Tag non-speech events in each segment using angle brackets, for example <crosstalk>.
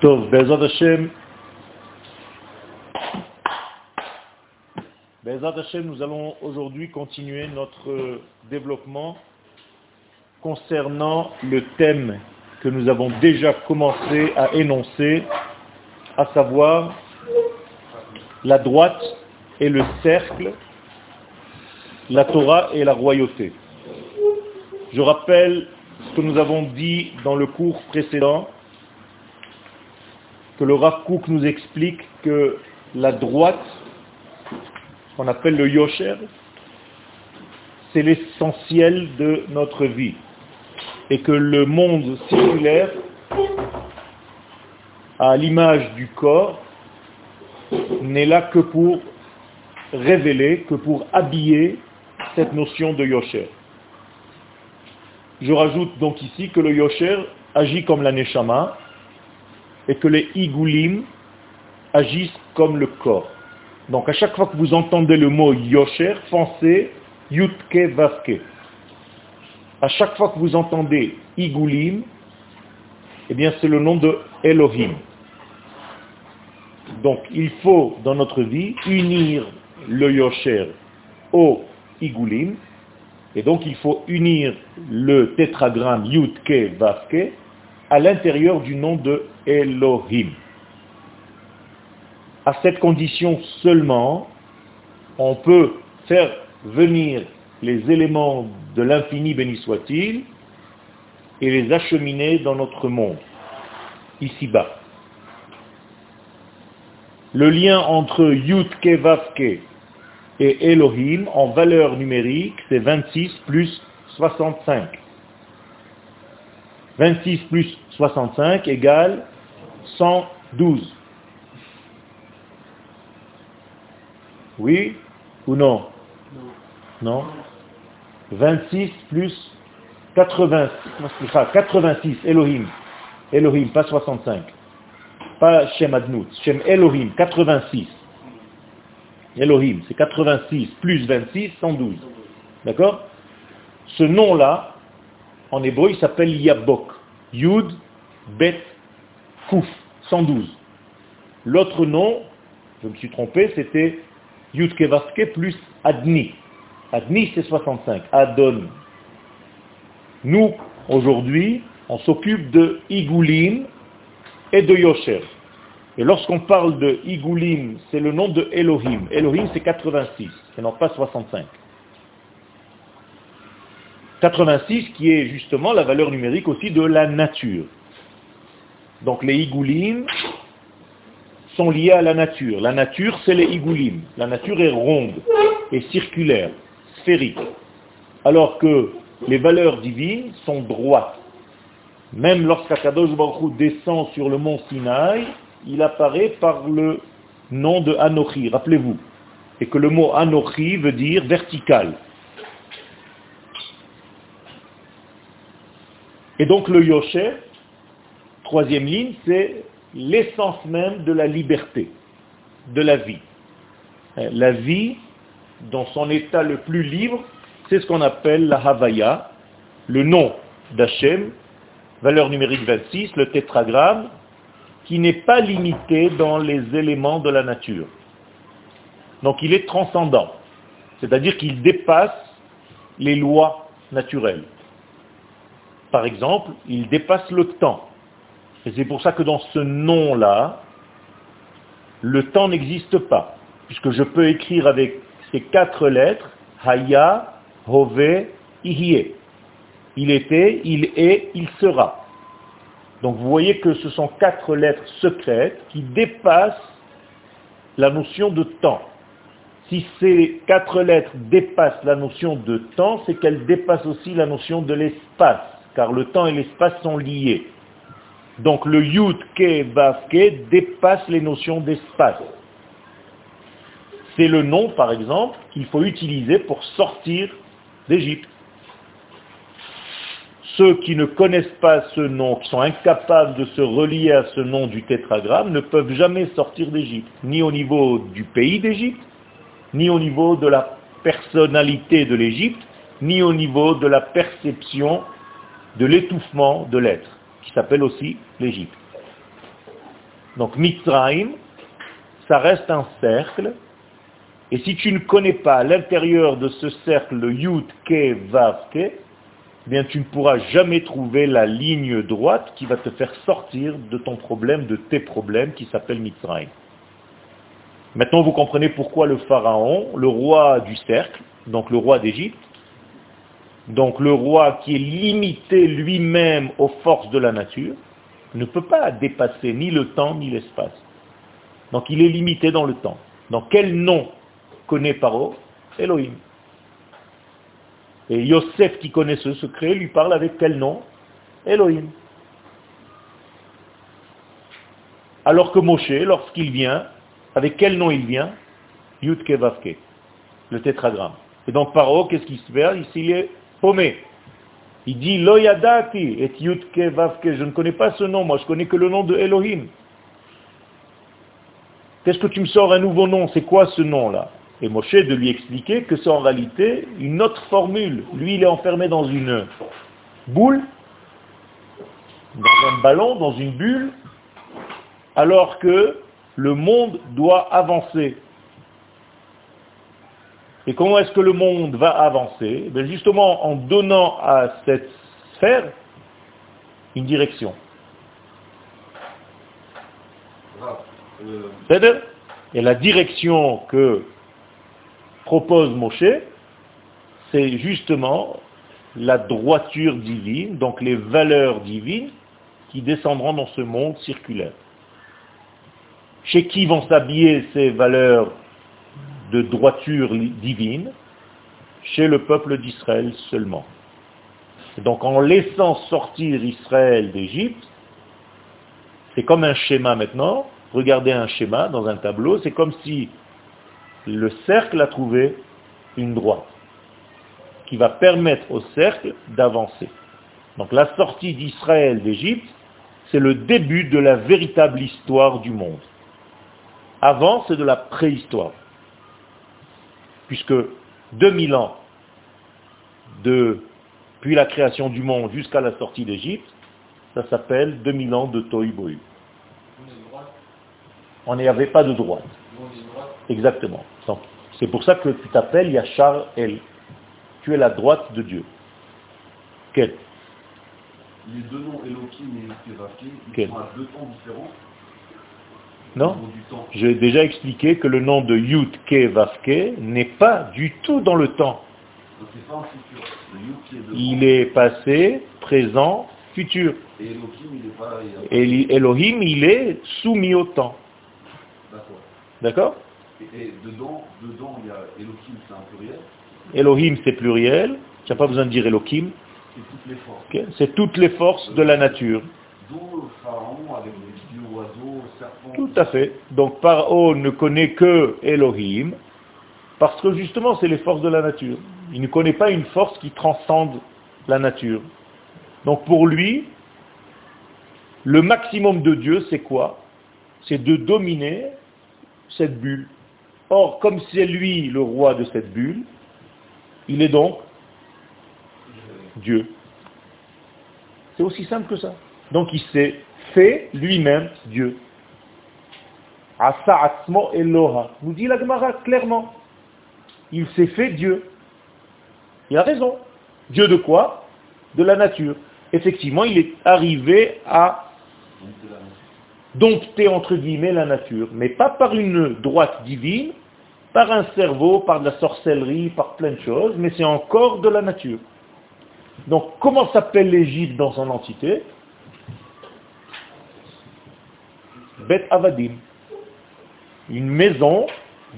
Tov, Hashem, nous allons aujourd'hui continuer notre développement concernant le thème que nous avons déjà commencé à énoncer, à savoir la droite et le cercle, la Torah et la royauté. Je rappelle ce que nous avons dit dans le cours précédent, que le Rav nous explique que la droite, qu'on appelle le Yosher, c'est l'essentiel de notre vie. Et que le monde circulaire, à l'image du corps, n'est là que pour révéler, que pour habiller cette notion de Yosher. Je rajoute donc ici que le Yosher agit comme la Neshama, et que les igoulim agissent comme le corps. Donc à chaque fois que vous entendez le mot yosher, pensez yutke vaske. À chaque fois que vous entendez igoulim, eh bien c'est le nom de Elohim. Donc il faut dans notre vie unir le yosher au igoulim, et donc il faut unir le tétragramme yutke vaske à l'intérieur du nom de Elohim. À cette condition seulement, on peut faire venir les éléments de l'infini béni soit-il et les acheminer dans notre monde, ici-bas. Le lien entre Yudke Vavke et Elohim en valeur numérique, c'est 26 plus 65. 26 plus 65 égale 112. Oui ou non? Non 26 plus 86, 86, Elohim. Elohim, pas 65. Pas Shem Adnout, Shem Elohim, 86. Elohim, c'est 86 plus 26, 112. D'accord? Ce nom-là, en hébreu, il s'appelle Yabok. Yud, Bet, Kouf, 112. L'autre nom, je me suis trompé, c'était Yud Kevaske plus Adni. Adni, c'est 65. Adon. Nous, aujourd'hui, on s'occupe de Igoulim et de Yosher. Et lorsqu'on parle de Igoulim, c'est le nom de Elohim. Elohim, c'est 86, et non pas 65. 86 qui est justement la valeur numérique aussi de la nature. Donc les igoulim sont liés à la nature. La nature, c'est les igoulim. La nature est ronde et circulaire, sphérique. Alors que les valeurs divines sont droites. Même lorsqu'Akadosh Baruch descend sur le mont Sinaï, il apparaît par le nom de Anochi, rappelez-vous. Et que le mot Anochi veut dire vertical. Et donc le Yosher, troisième ligne, c'est l'essence même de la liberté, de la vie. Euh, la vie, dans son état le plus libre, c'est ce qu'on appelle la Havaya, le nom d'Hachem, valeur numérique 26, le tétragramme, qui n'est pas limité dans les éléments de la nature. Donc il est transcendant, c'est-à-dire qu'il dépasse les lois naturelles. Par exemple, il dépasse le temps. Et c'est pour ça que dans ce nom-là, le temps n'existe pas, puisque je peux écrire avec ces quatre lettres, Haya, Hove, Ihie. Il était, il est, il sera. Donc vous voyez que ce sont quatre lettres secrètes qui dépassent la notion de temps. Si ces quatre lettres dépassent la notion de temps, c'est qu'elles dépassent aussi la notion de l'espace car le temps et l'espace sont liés. Donc le Yud Ke Vav Ke dépasse les notions d'espace. C'est le nom, par exemple, qu'il faut utiliser pour sortir d'Égypte. Ceux qui ne connaissent pas ce nom, qui sont incapables de se relier à ce nom du tétragramme, ne peuvent jamais sortir d'Égypte, ni au niveau du pays d'Égypte, ni au niveau de la personnalité de l'Égypte, ni au niveau de la perception de l'étouffement de l'être, qui s'appelle aussi l'Égypte. Donc Mitzrayim, ça reste un cercle, et si tu ne connais pas l'intérieur de ce cercle, le Yud, Ke, Vav, Ke, eh bien tu ne pourras jamais trouver la ligne droite qui va te faire sortir de ton problème, de tes problèmes, qui s'appelle Mitzrayim. Maintenant, vous comprenez pourquoi le pharaon, le roi du cercle, donc le roi d'Égypte, donc le roi qui est limité lui-même aux forces de la nature, ne peut pas dépasser ni le temps ni l'espace. Donc il est limité dans le temps. Donc quel nom connaît Paro? Elohim. Et Yosef qui connaît ce secret lui parle avec quel nom? Elohim. Alors que Moshe, lorsqu'il vient, avec quel nom il vient? Yudke Vavke, le tétragramme. Et donc Paro, qu'est-ce qu'il se fait? Ici, il est paumé. Il dit Loyadati et Yudke Vavke. Je ne connais pas ce nom, moi je connais que le nom de Elohim. Qu'est-ce que tu me sors un nouveau nom? C'est quoi ce nom-là Et Moshe de lui expliquer que c'est en réalité une autre formule. Lui, il est enfermé dans une boule, dans un ballon, dans une bulle, alors que le monde doit avancer. Et comment est-ce que le monde va avancer eh Justement en donnant à cette sphère une direction. Et la direction que propose Moshe, c'est justement la droiture divine, donc les valeurs divines qui descendront dans ce monde circulaire. Chez qui vont s'habiller ces valeurs de droiture divine chez le peuple d'Israël seulement. donc en laissant sortir Israël d'Égypte, c'est comme un schéma maintenant, regardez un schéma dans un tableau, c'est comme si le cercle a trouvé une droite qui va permettre au cercle d'avancer. Donc la sortie d'Israël d'Égypte, c'est le début de la véritable histoire du monde. Avant, c'est de la préhistoire puisque 2000 ans depuis la création du monde jusqu'à la sortie d'Égypte, ça s'appelle 2000 ans de Tohu On n'y avait pas de droite. Exactement. C'est pour ça que tu t'appelles Yachar El. Tu es la droite de Dieu. Quel? Les deux noms Elohim et ils sont à deux temps différents non J'ai déjà expliqué que le nom de Yud Ke Vavke n'est pas du tout dans le temps. Il est passé, présent, futur. Et Elohim, il est soumis au temps. D'accord Et dedans, dedans, il y a Elohim, c'est un pluriel Elohim, c'est pluriel. Tu n'as pas besoin de dire Elohim. C'est toutes les forces. C'est toutes les forces de la nature. Tout à fait. Donc Paro ne connaît que Elohim, parce que justement c'est les forces de la nature. Il ne connaît pas une force qui transcende la nature. Donc pour lui, le maximum de Dieu, c'est quoi? C'est de dominer cette bulle. Or, comme c'est lui le roi de cette bulle, il est donc Dieu. C'est aussi simple que ça. Donc il s'est fait lui-même Dieu. Asa Atzmo Eloha. Nous dit la Gemara clairement. Il s'est fait Dieu. Il a raison. Dieu de quoi? De la nature. Effectivement, il est arrivé à dompter entre guillemets la nature, mais pas par une droite divine, par un cerveau, par de la sorcellerie, par plein de choses, mais c'est encore de la nature. Donc comment s'appelle l'Égypte dans son entité? Bet Avadim. Une maison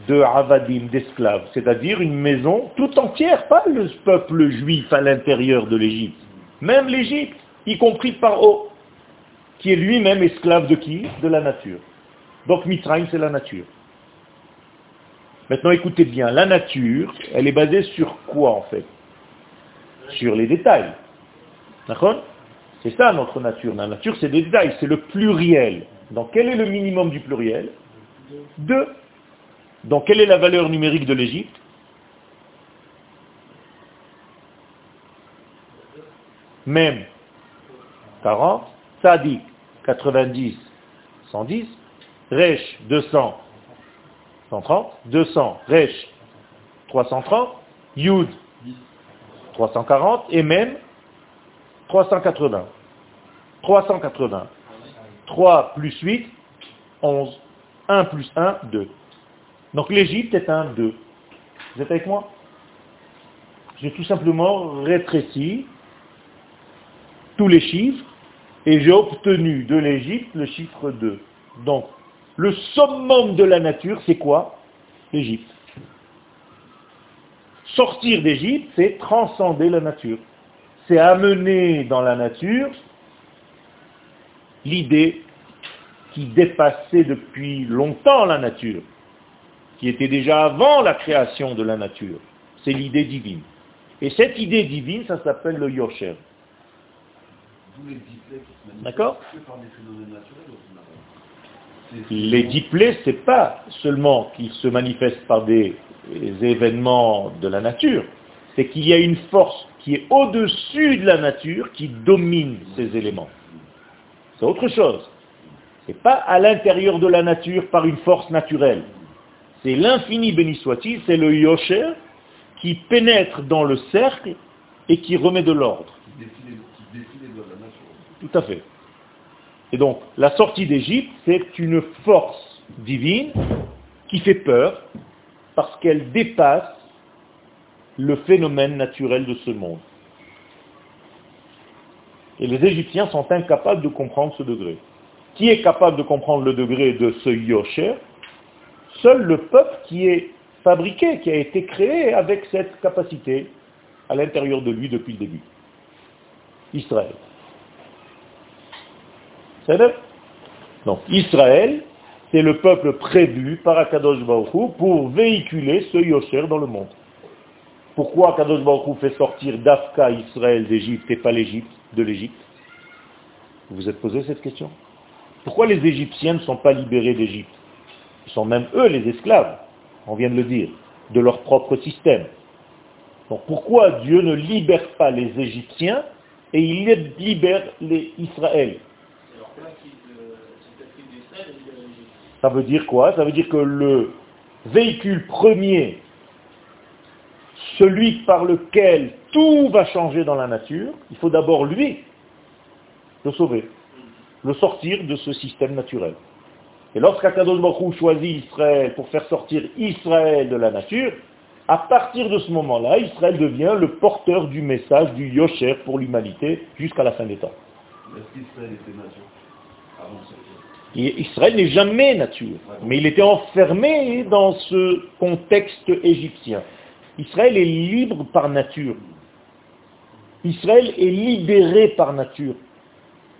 de Avadim, d'esclaves, c'est-à-dire une maison tout entière, pas le peuple juif à l'intérieur de l'Égypte, même l'Égypte, y compris Paro, qui est lui-même esclave de qui? De la nature. Donc Mitzrayim, c'est la nature. Maintenant écoutez bien, la nature, elle est basée sur quoi en fait? Sur les détails. D'accord? C'est ça notre nature. La nature, c'est des détails, c'est le pluriel. Donc quel est le minimum du pluriel? 2. Donc quelle est la valeur numérique de l'Égypte? Même 40, dit 90, 110, Resh 200, 130, 200, Resh 330, Yud 340 et même 380. 380. 3 plus 8, 11. 1 plus 1, 2. Donc l'Égypte est un 2. Vous êtes avec moi? J'ai tout simplement rétréci tous les chiffres et j'ai obtenu de l'Égypte le chiffre 2. Donc, le summum de la nature, c'est quoi? L'Égypte. Sortir d'Égypte, c'est transcender la nature. C'est amener dans la nature l'idée qui dépassait depuis longtemps la nature, qui était déjà avant la création de la nature. C'est l'idée divine. Et cette idée divine, ça s'appelle le Yosher. D'accord Les diplés, ce n'est pas seulement qu'ils se manifestent par des événements de la nature, c'est qu'il y a une force qui est au-dessus de la nature qui domine ces éléments. C'est autre chose. Ce n'est pas à l'intérieur de la nature par une force naturelle. C'est l'infini béni soit-il, c'est le Yosher qui pénètre dans le cercle et qui remet de l'ordre. Tout à fait. Et donc, la sortie d'Égypte, c'est une force divine qui fait peur parce qu'elle dépasse le phénomène naturel de ce monde. Et les Égyptiens sont incapables de comprendre ce degré. Qui est capable de comprendre le degré de ce Yosher? Seul le peuple qui est fabriqué, qui a été créé avec cette capacité à l'intérieur de lui depuis le début. Israël. Donc Israël, c'est le peuple prévu par Akadosh Baruch pour véhiculer ce Yosher dans le monde. Pourquoi Akadosh Baruch fait sortir d'Afka Israël d'Égypte et pas l'Égypte de l'Égypte? Vous vous êtes posé cette question? Pourquoi les Égyptiens ne sont pas libérés d'Égypte? Ils sont même eux les esclaves, on vient de le dire, de leur propre système. Donc pourquoi Dieu ne libère pas les Égyptiens et il libère les Israël? Ça veut dire quoi? Ça veut dire que le véhicule premier, celui par lequel tout va changer dans la nature, il faut d'abord lui le sauver, le sortir de ce système naturel. Et lorsqu'Akadosh Baruch choisit Israël pour faire sortir Israël de la nature, à partir de ce moment-là, Israël devient le porteur du message du Yosher pour l'humanité jusqu'à la fin des temps. Israël n'est jamais nature, mais il était enfermé dans ce contexte égyptien. Israël est libre par nature. Israël est libéré par nature.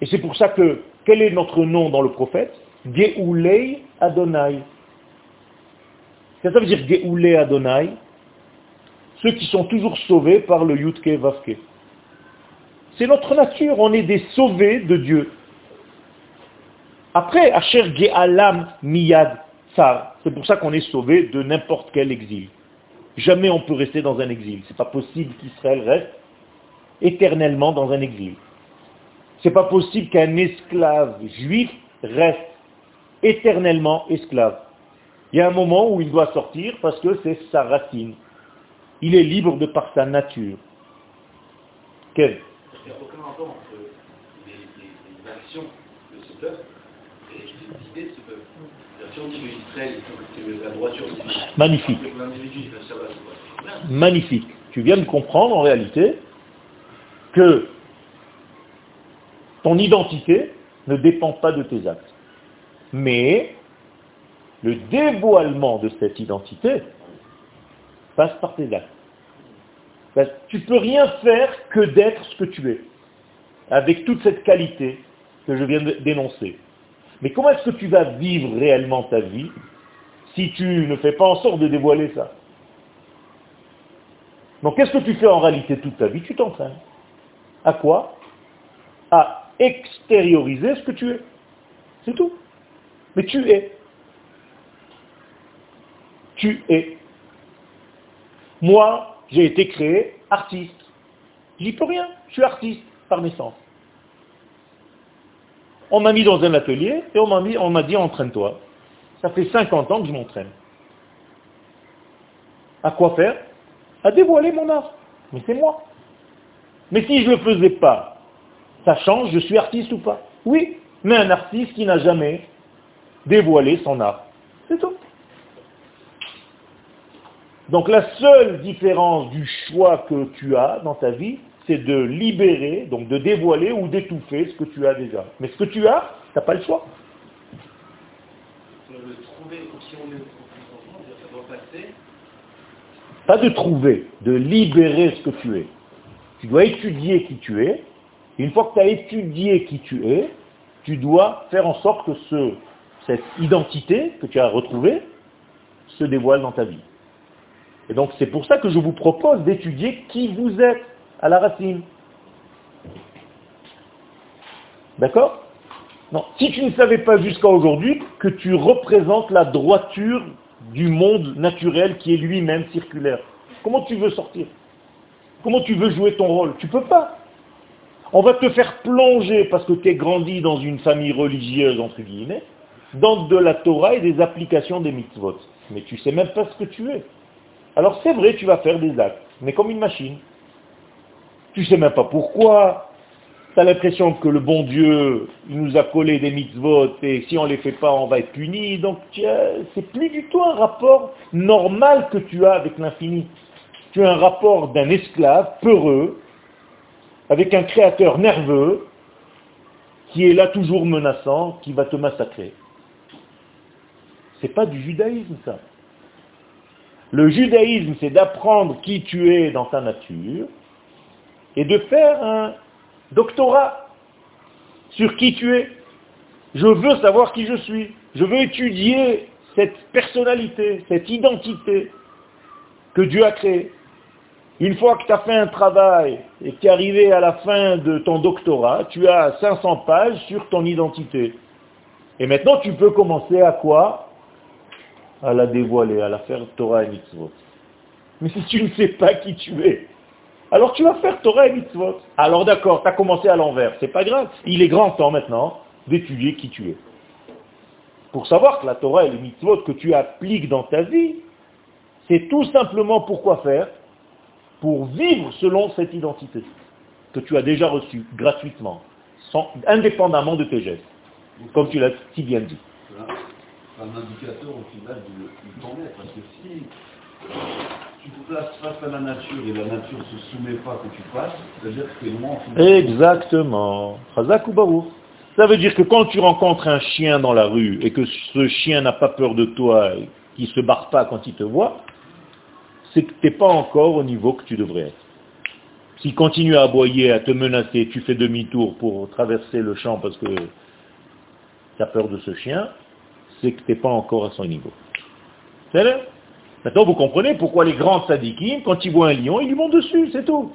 Et c'est pour ça que, quel est notre nom dans le prophète? Geoulei Adonai. Ça veut dire Geoulei Adonai Ceux qui sont toujours sauvés par le Yutke Vavke. C'est notre nature, on est des sauvés de Dieu. Après, Asher Ge'alam Miyad Tsar, c'est pour ça qu'on est sauvé de n'importe quel exil. Jamais on peut rester dans un exil. C'est pas possible qu'Israël reste éternellement dans un exil. C'est pas possible qu'un esclave juif reste éternellement esclave. Il y a un moment où il doit sortir parce que c'est sa racine. Il est libre de par sa nature. Quel? Il n'y a aucun rapport entre les actions de ce peuple Magnifique. Magnifique. Tu viens de comprendre en réalité que ton identité ne dépend pas de tes actes. Mais le dévoilement de cette identité passe par tes actes. Tu ne peux rien faire que d'être ce que tu es, avec toute cette qualité que je viens d'énoncer. Mais comment est-ce que tu vas vivre réellement ta vie si tu ne fais pas en sorte de dévoiler ça? Donc qu'est-ce que tu fais en réalité toute ta vie? Tu t'entraînes. À quoi? À extérioriser ce que tu es. C'est tout. Mais tu es. Tu es. Moi, j'ai été créé artiste. J'y peux rien. Je suis artiste par naissance. On m'a mis dans un atelier et on m'a dit, on dit entraîne-toi. Ça fait 50 ans que je m'entraîne. À quoi faire? À dévoiler mon art. Mais c'est moi. Mais si je ne le faisais pas, ça change, je suis artiste ou pas? Oui, mais un artiste qui n'a jamais dévoilé son art. C'est tout. Donc la seule différence du choix que tu as dans ta vie, c'est de libérer, donc de dévoiler ou d'étouffer ce que tu as déjà. Mais ce que tu as, tu n'as pas le choix. Pas de trouver, de libérer ce que tu es. Tu dois étudier qui tu es. une fois que tu as étudié qui tu es, tu dois faire en sorte que ce, cette identité que tu as retrouvée se dévoile dans ta vie. Et donc c'est pour ça que je vous propose d'étudier qui vous êtes à la racine. D'accord? Non. Si tu ne savais pas jusqu'à aujourd'hui que tu représentes la droiture du monde naturel qui est lui-même circulaire, comment tu veux sortir? Comment tu veux jouer ton rôle? Tu peux pas. On va te faire plonger parce que tu es grandi dans une famille religieuse, entre guillemets, dans de la Torah et des applications des mitzvot. Mais tu sais même pas ce que tu es. Alors c'est vrai, tu vas faire des actes, mais comme une machine. Tu sais même pas pourquoi. Tu as l'impression que le bon Dieu il nous a collé des mitzvot et si on ne les fait pas, on va être puni. Donc c'est plus du tout un rapport normal que tu as avec l'infini. Tu as un rapport d'un esclave peureux avec un créateur nerveux qui est là toujours menaçant, qui va te massacrer. C'est pas du judaïsme ça. Le judaïsme, c'est d'apprendre qui tu es dans ta nature et de faire un doctorat sur qui tu es. Je veux savoir qui je suis. Je veux étudier cette personnalité, cette identité que Dieu a créée. Une fois que tu as fait un travail et que tu es arrivé à la fin de ton doctorat, tu as 500 pages sur ton identité. Et maintenant, tu peux commencer à quoi? À la dévoiler, à la faire Torah et Mitzvot. Mais si tu ne sais pas qui tu es, alors tu vas faire Torah et Mitzvot. Alors d'accord, tu as commencé à l'envers, c'est pas grave. Il est grand temps maintenant d'étudier qui tu es. Pour savoir que la Torah et les Mitzvot que tu appliques dans ta vie, c'est tout simplement pour quoi faire? Pour vivre selon cette identité que tu as déjà reçue gratuitement, sans, indépendamment de tes gestes, comme tu l'as si bien dit un indicateur au final du, du temps Parce que si tu te places face à la nature et la nature ne se soumet pas que tu passes, c'est-à-dire que c'est moins Exactement. Ça veut dire que quand tu rencontres un chien dans la rue et que ce chien n'a pas peur de toi, qu'il ne se barre pas quand il te voit, c'est que tu n'es pas encore au niveau que tu devrais être. S'il continue à aboyer, à te menacer, tu fais demi-tour pour traverser le champ parce que tu as peur de ce chien, c'est que tu n'es pas encore à son niveau. Maintenant, vous comprenez pourquoi les grands sadikim, quand ils voient un lion, ils lui montent dessus, c'est tout.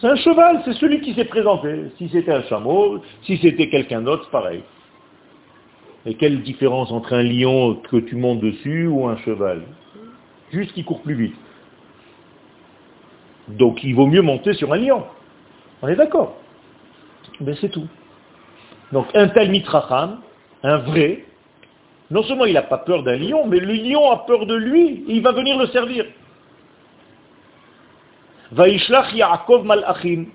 C'est un cheval, c'est celui qui s'est présenté. Si c'était un chameau, si c'était quelqu'un d'autre, pareil. Et quelle différence entre un lion que tu montes dessus ou un cheval? Juste qu'il court plus vite. Donc il vaut mieux monter sur un lion. On est d'accord Mais c'est tout. Donc un tel mitracham, un vrai, non seulement il n'a pas peur d'un lion, mais le lion a peur de lui, et il va venir le servir. Vaishlach Yaakov malachim.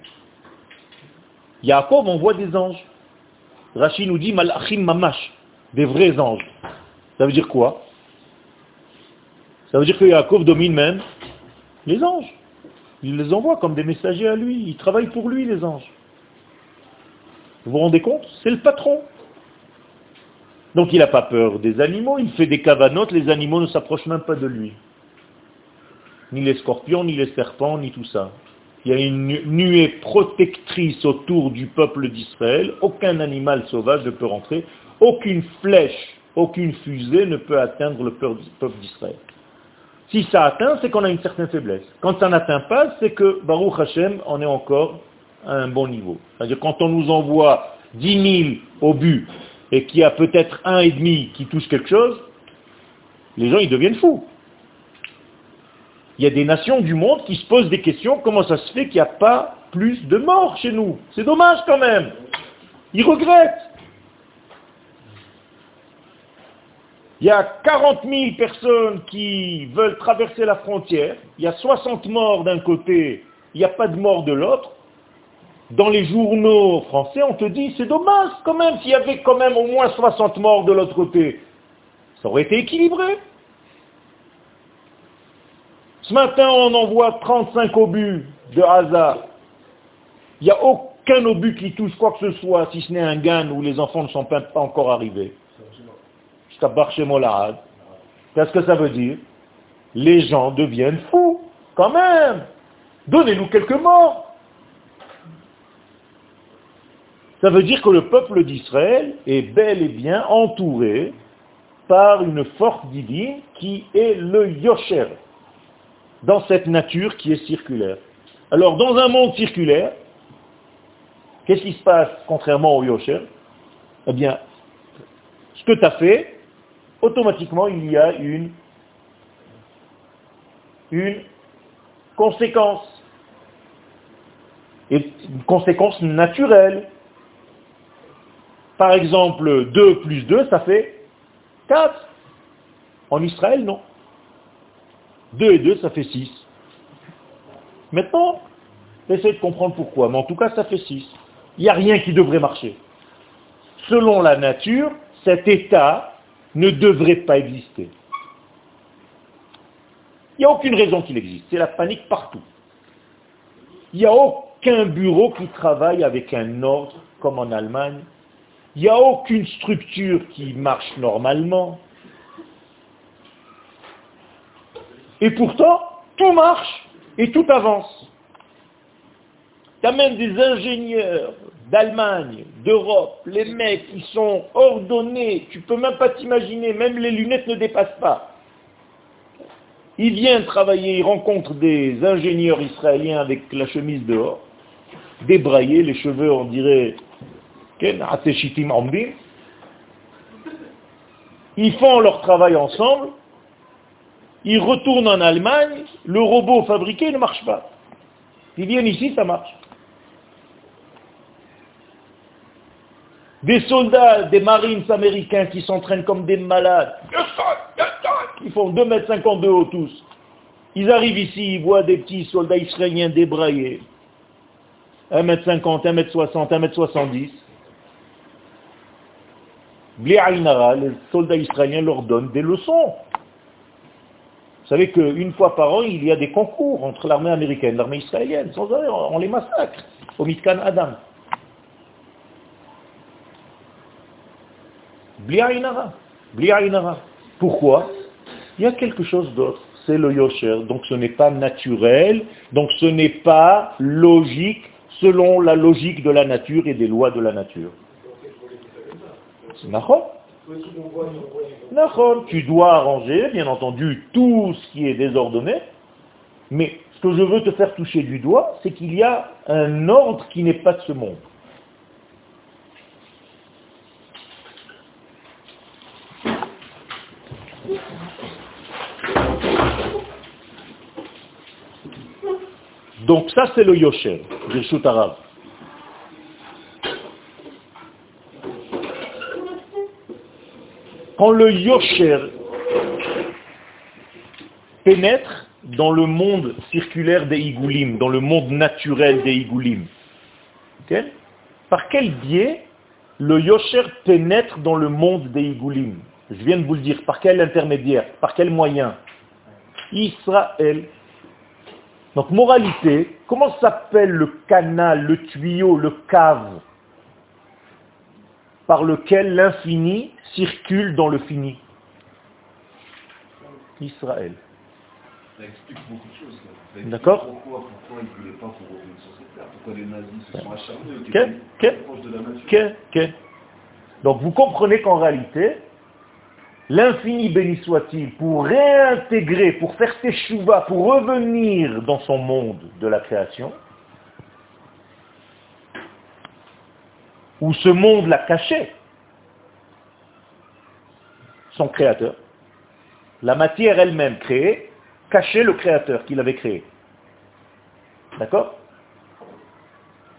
Yaakov envoie des anges. Rachid nous dit malachim mamash, des vrais anges. Ça veut dire quoi? Ça veut dire que Yaakov domine même les anges. Il les envoie comme des messagers à lui. Il travaille pour lui, les anges. Vous vous rendez compte? C'est le patron. Donc il n'a pas peur des animaux, il fait des cavanotes, les animaux ne s'approchent même pas de lui. Ni les scorpions, ni les serpents, ni tout ça. Il y a une nuée protectrice autour du peuple d'Israël, aucun animal sauvage ne peut rentrer, aucune flèche, aucune fusée ne peut atteindre le peuple d'Israël. Si ça atteint, c'est qu'on a une certaine faiblesse. Quand ça n'atteint pas, c'est que Baruch Hashem, on est encore à un bon niveau. C'est-à-dire quand on nous envoie 10 000 au but et qu'il y a peut-être un et demi qui touche quelque chose, les gens ils deviennent fous. Il y a des nations du monde qui se posent des questions, comment ça se fait qu'il n'y a pas plus de morts chez nous? C'est dommage quand même. Ils regrettent. Il y a 40 000 personnes qui veulent traverser la frontière. Il y a 60 morts d'un côté, il n'y a pas de mort de l'autre. Dans les journaux français, on te dit, c'est dommage quand même s'il y avait quand même au moins 60 morts de l'autre côté. Ça aurait été équilibré. Ce matin, on envoie 35 obus de hasard. Il n'y a aucun obus qui touche quoi que ce soit, si ce n'est un gain où les enfants ne sont pas encore arrivés. Qu'est-ce que ça veut dire Les gens deviennent fous, quand même. Donnez-nous quelques mots. Ça veut dire que le peuple d'Israël est bel et bien entouré par une force divine qui est le Yosher, dans cette nature qui est circulaire. Alors, dans un monde circulaire, qu'est-ce qui se passe contrairement au Yosher? Eh bien, ce que tu as fait, automatiquement il y a une, conséquence. Et une conséquence naturelle. Par exemple, 2 plus 2, ça fait 4. En Israël, non. 2 et 2, ça fait 6. Maintenant, essayez de comprendre pourquoi, mais en tout cas, ça fait 6. Il n'y a rien qui devrait marcher. Selon la nature, cet état ne devrait pas exister. Il n'y a aucune raison qu'il existe. C'est la panique partout. Il n'y a aucun bureau qui travaille avec un ordre comme en Allemagne. Il n'y a aucune structure qui marche normalement. Et pourtant, tout marche et tout avance. Tu as même des ingénieurs d'Allemagne, d'Europe, les mecs qui sont ordonnés, tu peux même pas t'imaginer, même les lunettes ne dépassent pas. Il vient travailler, il rencontre des ingénieurs israéliens avec la chemise dehors, débraillés, les cheveux on dirait ils font leur travail ensemble, ils retournent en Allemagne, le robot fabriqué ne marche pas. Ils viennent ici, ça marche. Des soldats, des marines américains qui s'entraînent comme des malades. Ils font 2 mètres 52 haut tous. Ils arrivent ici, ils voient des petits soldats israéliens débraillés. 1 mètre 50, 1 mètre 60, 1 mètre 70. Les soldats israéliens leur donnent des leçons. Vous savez qu'une fois par an, il y a des concours entre l'armée américaine et l'armée israélienne. Sans arrêt, on les massacre au Mitkan Adam. Pourquoi? Il y a quelque chose d'autre. C'est le yosher. Donc ce n'est pas naturel. Donc ce n'est pas logique selon la logique de la nature et des lois de la nature. Tu dois arranger, bien entendu, tout ce qui est désordonné. Mais ce que je veux te faire toucher du doigt, c'est qu'il y a un ordre qui n'est pas de ce monde. Donc ça c'est le Yosher, le Arabe. Quand le Yosher pénètre dans le monde circulaire des Igoulim, dans le monde naturel des Igoulim, par quel biais le Yosher pénètre dans le monde des Igoulim Je viens de vous le dire, par quel intermédiaire, par quel moyen? Israël. Donc moralité, comment s'appelle le canal, le tuyau, le cave par lequel l'infini circule dans le fini Israël. Ça explique beaucoup de choses. D'accord Pourquoi, pourquoi ils ne voulaient pas qu'on revienne sur cette terre Pourquoi les nazis se sont acharnés que, de la nature que, Donc vous comprenez qu'en réalité, l'infini béni soit-il, pour réintégrer, pour faire ses chouvas, pour revenir dans son monde de la création, où ce monde l'a caché, son créateur, la matière elle-même créée, cachait le créateur qui l'avait créé. D'accord?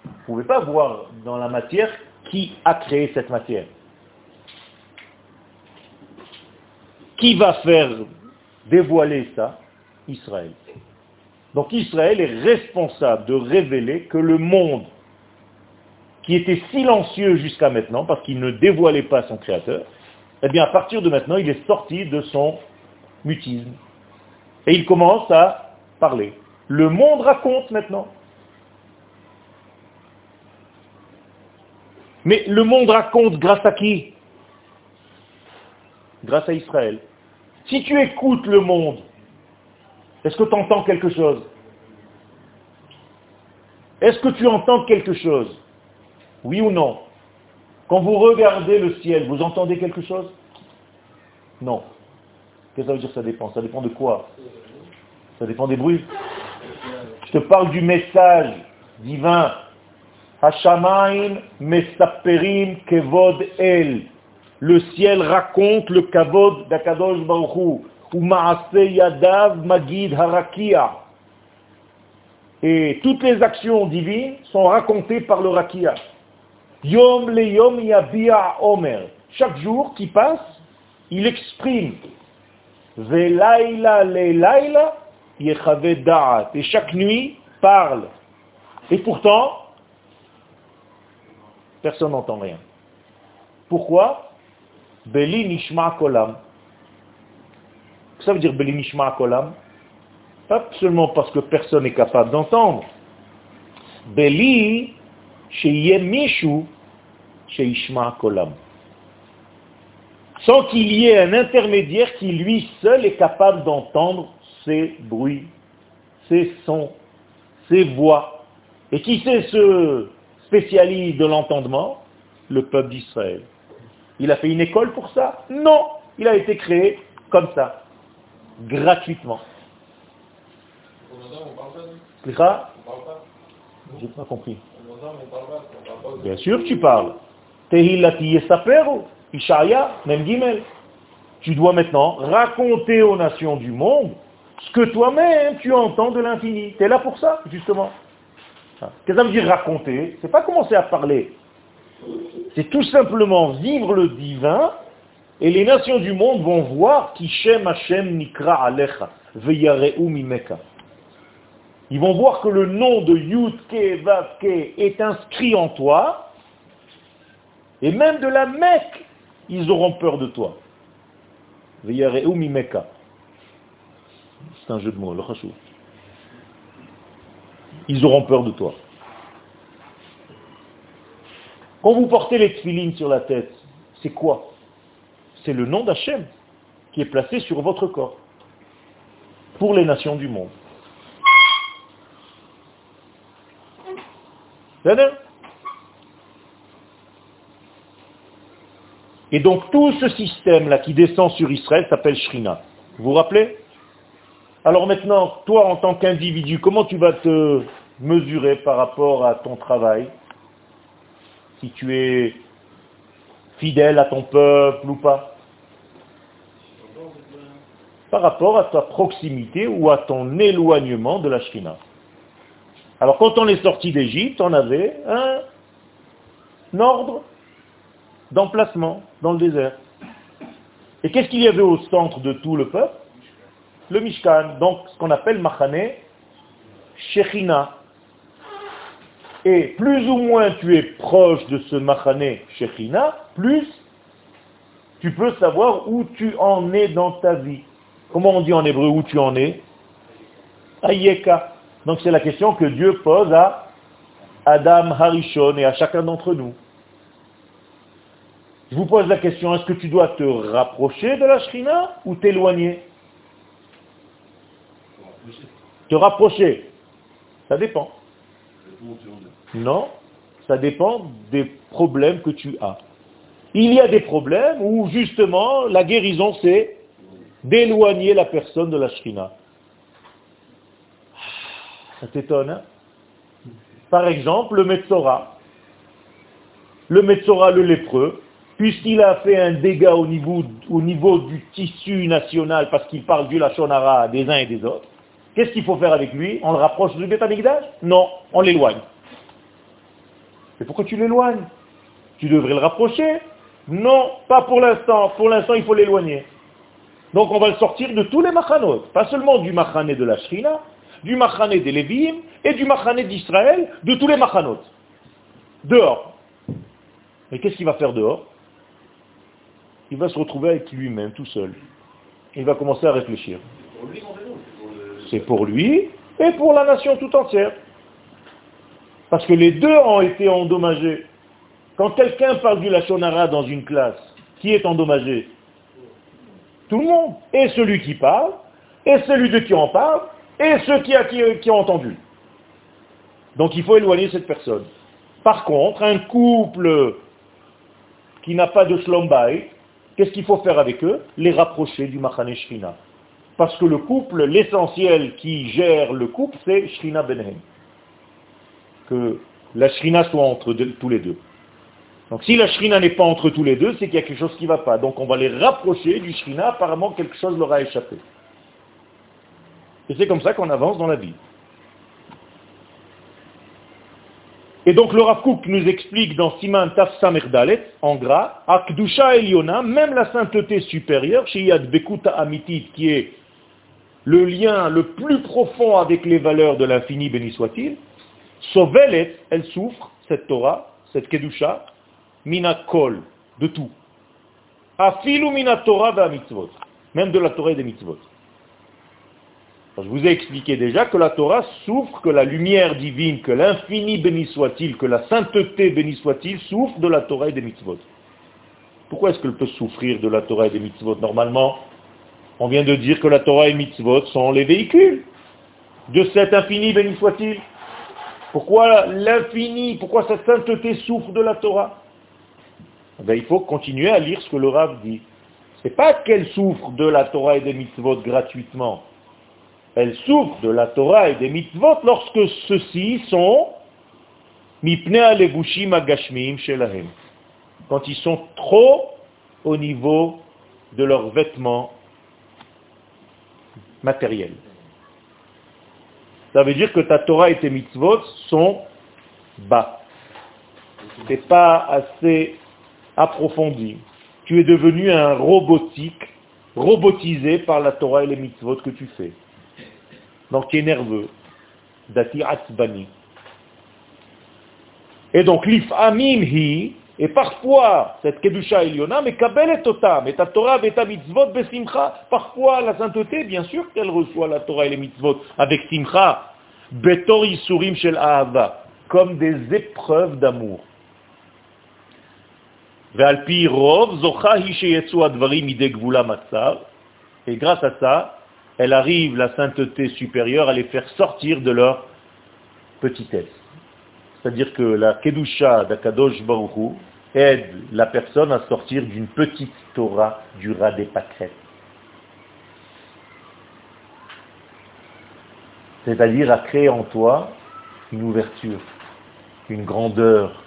Vous ne pouvez pas voir dans la matière qui a créé cette matière. Qui va faire dévoiler ça? Israël. Donc Israël est responsable de révéler que le monde qui était silencieux jusqu'à maintenant, parce qu'il ne dévoilait pas son créateur, eh bien à partir de maintenant, il est sorti de son mutisme. Et il commence à parler. Le monde raconte maintenant. Mais le monde raconte grâce à qui? Grâce à Israël. Si tu écoutes le monde, est-ce que tu entends quelque chose? Est-ce que tu entends quelque chose? Oui ou non? Quand vous regardez le ciel, vous entendez quelque chose? Non. Qu'est-ce que ça veut dire ça dépend? Ça dépend de quoi? Ça dépend des bruits? Je te parle du message divin. Hashamaim mesaperim kevod el. Le ciel raconte le kavod d'Akadosh Baruch ou magid harakia. Et toutes les actions divines sont racontées par le rakia. Yom le yom yabia omer. Chaque jour qui passe, il exprime. Le laila yechave da'at. Et chaque nuit parle. Et pourtant, personne n'entend rien. Pourquoi? Beli nishma kolam. Ça veut dire Belimishma Kolam? Pas seulement parce que personne n'est capable d'entendre. Beli Mishu Sheishma Kolam. Sans qu'il y ait un intermédiaire qui lui seul est capable d'entendre ces bruits, ces sons, ces voix. Et qui sait se spécialise de l'entendement Le peuple d'Israël. Il a fait une école pour ça? Non, il a été créé comme ça gratuitement. J'ai pas compris. Bien sûr tu parles. Ishaya, même Gimel. Tu dois maintenant raconter aux nations du monde ce que toi-même tu entends de l'infini. Tu es là pour ça, justement. Ah. Qu'est-ce que ça veut dire raconter? C'est pas commencer à parler. C'est tout simplement vivre le divin et les nations du monde vont voir Kishem Hashem Nikra Alecha, Mimeka. Ils vont voir que le nom de Yudke est inscrit en toi, et même de la Mecque, ils auront peur de toi. C'est un jeu de mots, le chachou. Ils auront peur de toi. Quand vous portez les tfilines sur la tête, c'est quoi? C'est le nom d'Hachem qui est placé sur votre corps pour les nations du monde. Et donc tout ce système-là qui descend sur Israël s'appelle Shrina. Vous vous rappelez? Alors maintenant, toi en tant qu'individu, comment tu vas te mesurer par rapport à ton travail? Si tu es fidèle à ton peuple ou pas? Par rapport à ta proximité ou à ton éloignement de la Shrina. Alors quand on est sorti d'Égypte, on avait un, ordre d'emplacement dans le désert. Et qu'est-ce qu'il y avait au centre de tout le peuple? Le Mishkan, donc ce qu'on appelle Machane Shechina. Et plus ou moins tu es proche de ce Machane Shechina, plus tu peux savoir où tu en es dans ta vie. Comment on dit en hébreu où tu en es? Ayeka. Donc c'est la question que Dieu pose à Adam Harishon et à chacun d'entre nous. Je vous pose la question, est-ce que tu dois te rapprocher de la Shrina ou t'éloigner? Te rapprocher. Ça dépend. Non, ça dépend des problèmes que tu as. Il y a des problèmes où justement la guérison c'est d'éloigner la personne de la shrina. Ça t'étonne, hein? Par exemple, le Metzora. Le Metzora, le lépreux, puisqu'il a fait un dégât au niveau, au niveau du tissu national, parce qu'il parle du Lachonara des uns et des autres, qu'est-ce qu'il faut faire avec lui? On le rapproche du Betamigdash Non, on l'éloigne. Et pourquoi tu l'éloignes? Tu devrais le rapprocher. Non, pas pour l'instant. Pour l'instant, il faut l'éloigner. Donc on va le sortir de tous les machanot, pas seulement du machané de la Shrina, du machané des Lévi'im et du machané d'Israël, de tous les machanot. Dehors. Et qu'est-ce qu'il va faire dehors? Il va se retrouver avec lui-même, tout seul. Il va commencer à réfléchir. C'est pour lui et pour la nation tout entière. Parce que les deux ont été endommagés. Quand quelqu'un parle du Lachonara dans une classe, qui est endommagé Tout le monde. Et celui qui parle, et celui de qui on parle, et ceux qui, ont entendu. Donc il faut éloigner cette personne. Par contre, un couple qui n'a pas de slombai, qu'est-ce qu'il faut faire avec eux? Les rapprocher du Machane Shrina. Parce que le couple, l'essentiel qui gère le couple, c'est Shrina Benhem. Que la Shrina soit entre tous les deux. Donc si la Shrina n'est pas entre tous les deux, c'est qu'il y a quelque chose qui ne va pas. Donc on va les rapprocher du Shrina, apparemment quelque chose leur a échappé. Et c'est comme ça qu'on avance dans la vie. Et donc le Rav nous explique dans Siman Taf Samerdalet, en gras, Akdusha Eliona, même la sainteté supérieure, chez Yad Bekuta Amitit, qui est le lien le plus profond avec les valeurs de l'infini, béni soit-il, Sovelet, elle souffre, cette Torah, cette Kedusha, mina kol, de tout. Afilu mina Torah va mitzvot, même de la Torah et des mitzvot. Je vous ai expliqué déjà que la Torah souffre, que la lumière divine, que l'infini béni soit-il, que la sainteté béni soit-il, souffre de la Torah et des mitzvot. Pourquoi est-ce qu'elle peut souffrir de la Torah et des mitzvot Normalement, on vient de dire que la Torah et les mitzvot sont les véhicules de cet infini béni soit-il. Pourquoi l'infini, pourquoi cette sainteté souffre de la Torah? Eh il faut continuer à lire ce que le Rav dit. Ce n'est pas qu'elle souffre de la Torah et des mitzvot gratuitement. Elle souffre de la Torah et des mitzvot lorsque ceux-ci sont quand ils sont trop au niveau de leurs vêtements matériels. Ça veut dire que ta Torah et tes mitzvot sont bas. N'est pas assez approfondi. Tu es devenu un robotique, robotisé par la Torah et les mitzvot que tu fais. Donc tu es nerveux. Et donc l'ifamim hi, et parfois cette kedusha eliona, mais kabel et totam, et ta Torah et ta mitzvot besimcha, parfois la sainteté, bien sûr qu'elle reçoit la Torah et les mitzvot avec simcha, betor yisurim shel ahava, comme des épreuves d'amour. Et grâce à ça, elle arrive, la sainteté supérieure, à les faire sortir de leur petitesse. C'est-à-dire que la Kedusha d'Akadosh Baruchu aide la personne à sortir d'une petite Torah du rat des pâquerettes. C'est-à-dire à créer en toi une ouverture, une grandeur,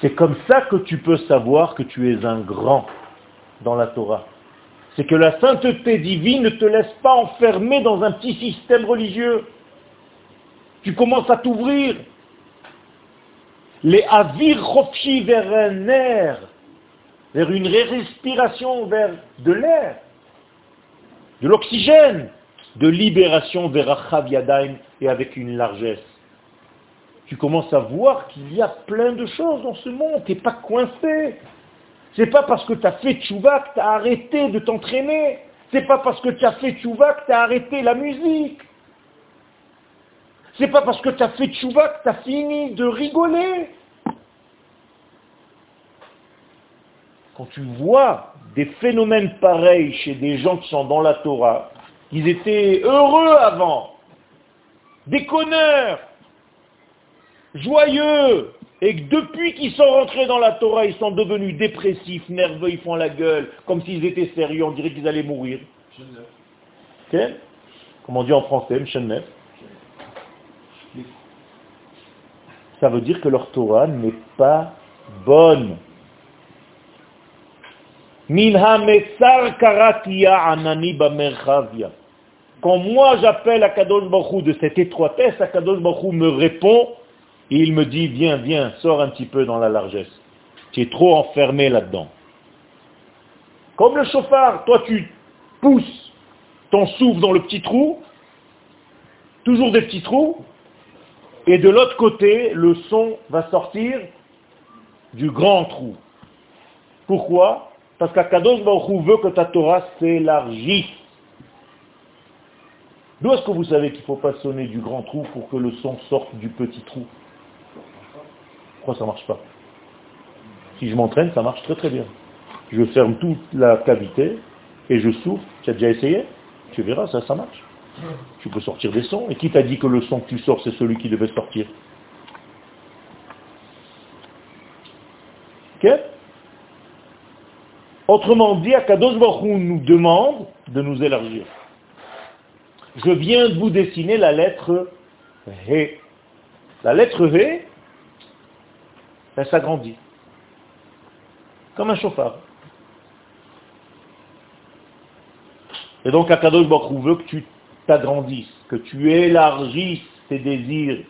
c'est comme ça que tu peux savoir que tu es un grand dans la Torah. C'est que la sainteté divine ne te laisse pas enfermer dans un petit système religieux. Tu commences à t'ouvrir. Les avir vers un air, vers une respiration, vers de l'air, de l'oxygène, de libération vers Achav Yadaim et avec une largesse tu commences à voir qu'il y a plein de choses dans ce monde. Tu n'es pas coincé. C'est pas parce que tu as fait tchouva que tu as arrêté de t'entraîner. C'est pas parce que tu as fait tchouva que tu as arrêté la musique. C'est pas parce que tu as fait tchouva que tu as fini de rigoler. Quand tu vois des phénomènes pareils chez des gens qui sont dans la Torah, ils étaient heureux avant, des joyeux, et que depuis qu'ils sont rentrés dans la Torah, ils sont devenus dépressifs, nerveux, ils font la gueule, comme s'ils étaient sérieux, on dirait qu'ils allaient mourir. Ok Comme on dit en français. Ça veut dire que leur Torah n'est pas bonne. Quand moi j'appelle à Kadosh Baruch de cette étroitesse, Kadosh Baruch me répond et il me dit, viens, viens, sors un petit peu dans la largesse. Tu es trop enfermé là-dedans. Comme le chauffard, toi tu pousses ton souffle dans le petit trou, toujours des petits trous, et de l'autre côté, le son va sortir du grand trou. Pourquoi? Parce qu'Akadosh Baruch veut que ta Torah s'élargisse. D'où est-ce que vous savez qu'il ne faut pas sonner du grand trou pour que le son sorte du petit trou? Ça marche pas? Si je m'entraîne, ça marche très très bien. Je ferme toute la cavité et je souffle. Tu as déjà essayé? Tu verras, ça, ça marche. Tu peux sortir des sons. Et qui t'a dit que le son que tu sors, c'est celui qui devait sortir? Ok? Autrement dit, Akadosh Baruch nous demande de nous élargir. Je viens de vous dessiner la lettre He. La lettre He, elle s'agrandit. Comme un chauffard. Et donc Akadosh Baruch veut que tu t'agrandisses, que tu élargisses tes désirs.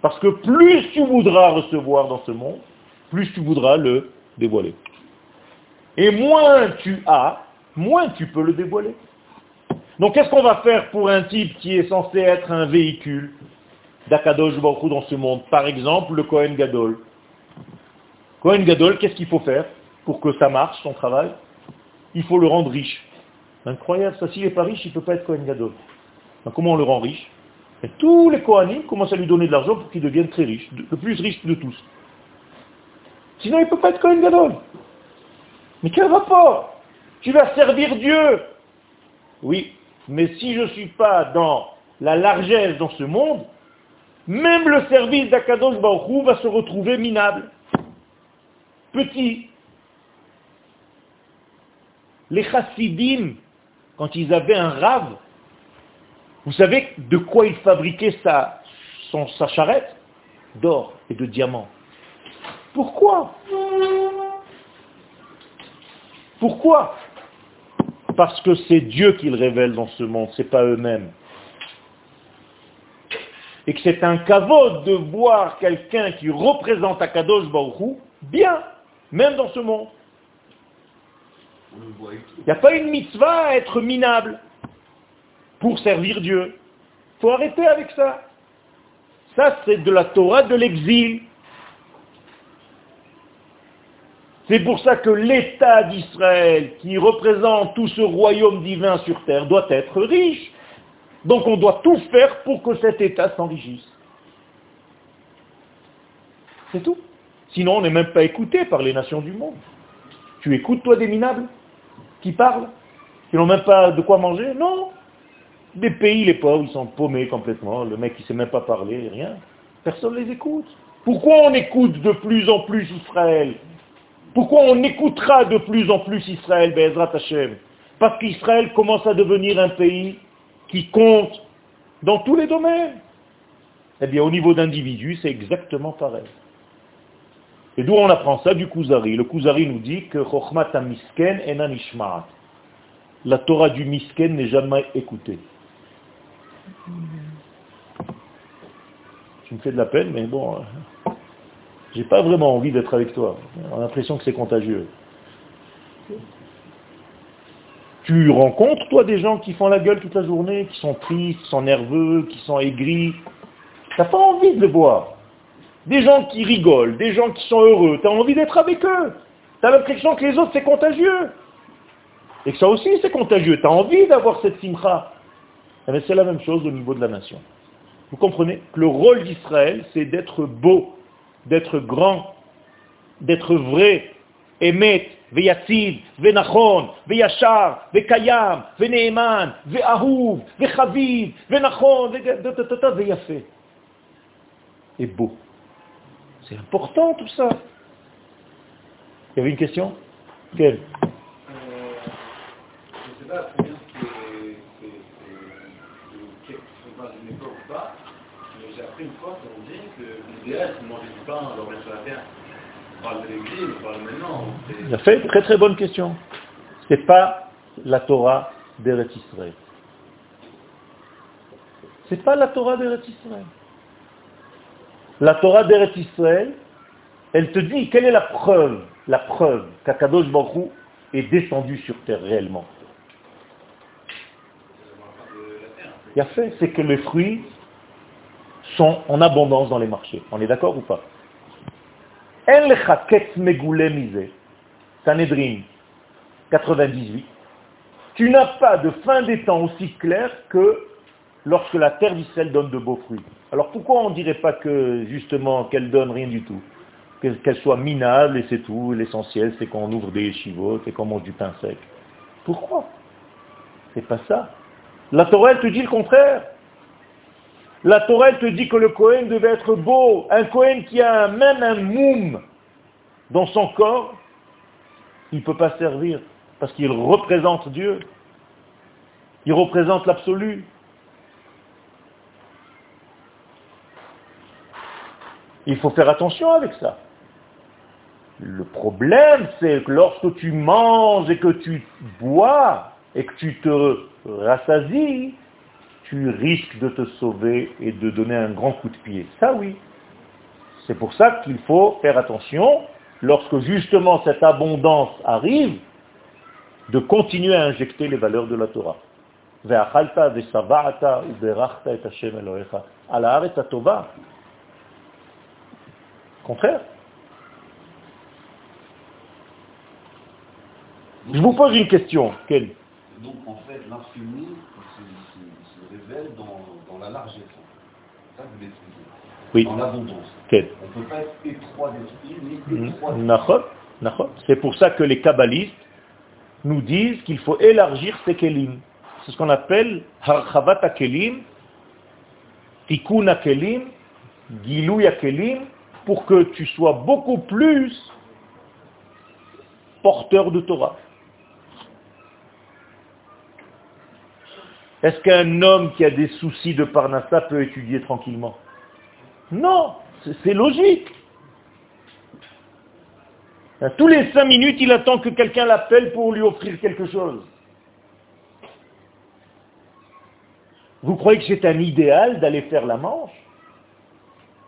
Parce que plus tu voudras recevoir dans ce monde, plus tu voudras le dévoiler. Et moins tu as, moins tu peux le dévoiler. Donc qu'est-ce qu'on va faire pour un type qui est censé être un véhicule? d'Akadosh Baruch dans ce monde Par exemple, le Kohen Gadol. Kohen Gadol, qu'est-ce qu'il faut faire pour que ça marche, son travail? Il faut le rendre riche. Incroyable, ça. S'il n'est pas riche, il ne peut pas être Kohen Gadol. comment on le rend riche? Et tous les Kohanim commencent à lui donner de l'argent pour qu'il devienne très riche, le plus riche de tous. Sinon, il ne peut pas être Kohen Gadol. Mais quel rapport? Tu vas servir Dieu. Oui, mais si je ne suis pas dans la largesse dans ce monde, même le service d'Akadosh Baruch va se retrouver minable. Petit. Les chassidim, quand ils avaient un rave, vous savez de quoi ils fabriquaient sa, sa charrette? D'or et de diamants. Pourquoi? Pourquoi? Parce que c'est Dieu qu'ils révèlent dans ce monde, ce n'est pas eux-mêmes. Et que c'est un caveau de voir quelqu'un qui représente Akadosh Baruchou bien, même dans ce monde. Il n'y a pas une mitzvah à être minable pour servir Dieu. Il faut arrêter avec ça. Ça, c'est de la Torah de l'exil. C'est pour ça que l'État d'Israël, qui représente tout ce royaume divin sur terre, doit être riche. Donc on doit tout faire pour que cet État s'enrichisse. C'est tout. Sinon on n'est même pas écouté par les nations du monde. Tu écoutes toi des minables qui parlent Qui n'ont même pas de quoi manger? Non. Des pays, les pauvres, ils sont paumés complètement. Le mec, il ne sait même pas parler, rien. Personne ne les écoute. Pourquoi on écoute de plus en plus Israël? Pourquoi on écoutera de plus en plus Israël, Be'ezrat Hashem? Parce qu'Israël commence à devenir un pays qui compte dans tous les domaines. Eh bien, au niveau d'individu, c'est exactement pareil. Et d'où on apprend ça Du Kuzari. Le Kuzari nous dit que misken La Torah du misken n'est jamais écoutée. Tu me fais de la peine, mais bon, j'ai pas vraiment envie d'être avec toi. On a l'impression que c'est contagieux. Tu rencontres, toi, des gens qui font la gueule toute la journée, qui sont tristes, qui sont nerveux, qui sont aigris. Tu n'as pas envie de les voir. Des gens qui rigolent, des gens qui sont heureux. Tu as envie d'être avec eux. Tu as l'impression que les autres, c'est contagieux. Et que ça aussi, c'est contagieux. Tu as envie d'avoir cette simcha. Mais c'est la même chose au niveau de la nation. Vous comprenez que le rôle d'Israël, c'est d'être beau, d'être grand, d'être vrai, émet, ויציב, ונכון, וישר, וקיים, ונאמן, ואהוב, וחביב, ונכון, ויפה. Et beau. C'est important tout ça. Il y avait une question Quelle euh, Je ne sais pas très bien si c'est une époque ou pas, mais j'ai appris une fois qu'on dit que l'idéal c'est de manger du pain alors bien sur la terre. Il a fait très très bonne question. Ce n'est pas la Torah d'Eretz Israël. Ce n'est pas la Torah d'Eretz Israël. La Torah d'Eretz Israël, elle te dit quelle est la preuve, la preuve qu'Akadosh Baruch est descendu sur terre réellement Il a fait, c'est que les fruits sont en abondance dans les marchés. On est d'accord ou pas? Sanhedrin 98. Tu n'as pas de fin des temps aussi clair que lorsque la terre d'Israël donne de beaux fruits. Alors pourquoi on ne dirait pas que justement qu'elle donne rien du tout? Qu'elle soit minable et c'est tout, l'essentiel c'est qu'on ouvre des chivotes et qu'on mange du pain sec. Pourquoi? C'est pas ça. La Torah te dit le contraire. La Torah te dit que le Cohen devait être beau. Un Cohen qui a même un moum dans son corps, il ne peut pas servir parce qu'il représente Dieu. Il représente l'absolu. Il faut faire attention avec ça. Le problème, c'est que lorsque tu manges et que tu bois et que tu te rassasies, tu risques de te sauver et de donner un grand coup de pied. Ça oui. C'est pour ça qu'il faut faire attention, lorsque justement cette abondance arrive, de continuer à injecter les valeurs de la Torah. Contraire. Je vous pose une question. Quelle révèle dans, la largesse. Ça, vous l'expliquez. Oui. Dans l'abondance. Quelle On ne peut pas être étroit d'esprit, ni étroit d'esprit. C'est pour ça que les kabbalistes nous disent qu'il faut élargir ces kelim. C'est ce qu'on appelle harchavat kelim, tikkun kelim, gilou kelim, pour que tu sois beaucoup plus porteur de Torah. Est-ce qu'un homme qui a des soucis de Parnassa peut étudier tranquillement? Non, c'est logique. Tous les cinq minutes, il attend que quelqu'un l'appelle pour lui offrir quelque chose. Vous croyez que c'est un idéal d'aller faire la manche?